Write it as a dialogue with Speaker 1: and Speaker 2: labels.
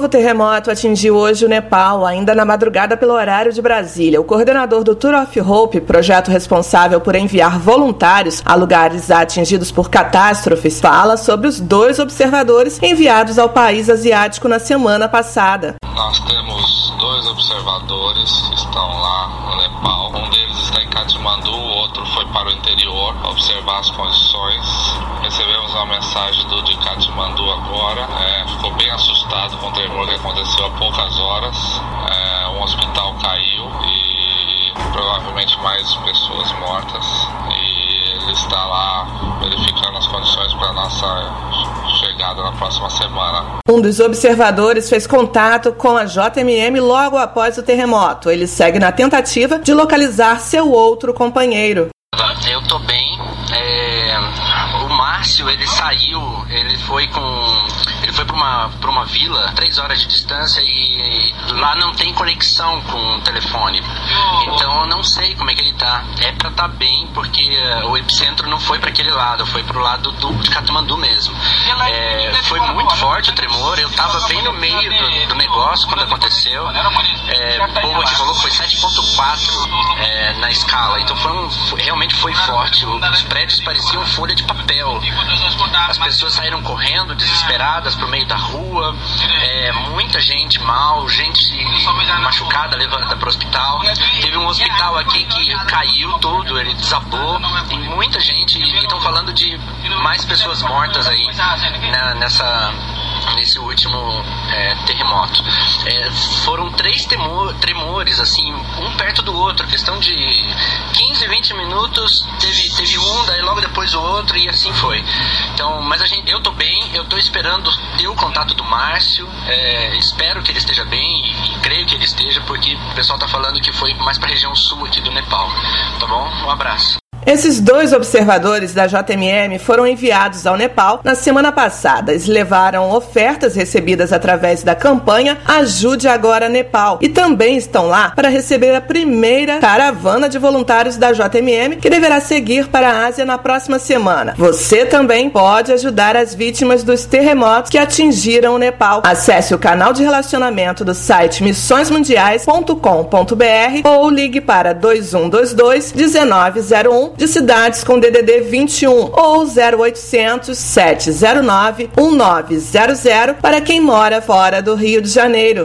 Speaker 1: novo terremoto atingiu hoje o Nepal, ainda na madrugada pelo horário de Brasília. O coordenador do Tour of Hope, projeto responsável por enviar voluntários a lugares atingidos por catástrofes, fala sobre os dois observadores enviados ao país asiático na semana passada.
Speaker 2: Nós temos dois observadores que estão lá no Nepal. Um deles está em Katmandu, o outro foi para o interior observar as condições. Recebemos uma mensagem do de Katmandu agora. É, ficou bem assustado com o tremor que aconteceu há poucas horas. É, um hospital caiu e provavelmente mais pessoas mortas. E ele está lá verificando as condições para nossa chegada na próxima semana.
Speaker 1: Um dos observadores fez contato com a JMM logo após o terremoto. Ele segue na tentativa de localizar seu outro companheiro.
Speaker 3: Tô bem. É... O Márcio, ele saiu, ele foi com. Ele foi pra uma, pra uma vila, três horas de distância, e lá não tem conexão com o telefone. Então eu não sei como é que ele tá. É pra estar tá bem, porque o epicentro não foi para aquele lado, foi pro lado do, de Katmandu mesmo. É, foi forte o tremor, eu tava bem no meio do, do negócio quando aconteceu. É, povo aqui falou que foi 7.4 é, na escala, então foi um, realmente foi forte. Os prédios pareciam folha de papel. As pessoas saíram correndo, desesperadas, pro meio da rua. É, muita gente mal, gente machucada levada para o hospital. Teve um hospital aqui que caiu todo, ele desabou. Tem muita gente, e falando de mais pessoas mortas aí nessa nesse último é, terremoto. É, foram três temor, tremores, assim, um perto do outro, questão de 15, 20 minutos, teve, teve um, daí logo depois o outro, e assim foi. Então, mas a gente, eu tô bem, eu tô esperando ter o contato do Márcio, é, espero que ele esteja bem e, e, creio que ele esteja, porque o pessoal tá falando que foi mais pra região sul aqui do Nepal. Tá bom? Um abraço.
Speaker 1: Esses dois observadores da JMM foram enviados ao Nepal na semana passada. Eles levaram ofertas recebidas através da campanha Ajude Agora Nepal e também estão lá para receber a primeira caravana de voluntários da JMM que deverá seguir para a Ásia na próxima semana. Você também pode ajudar as vítimas dos terremotos que atingiram o Nepal. Acesse o canal de relacionamento do site missõesmundiais.com.br ou ligue para 2122 1901 de cidades com DDD 21 ou 0800 709 1900 para quem mora fora do Rio de Janeiro.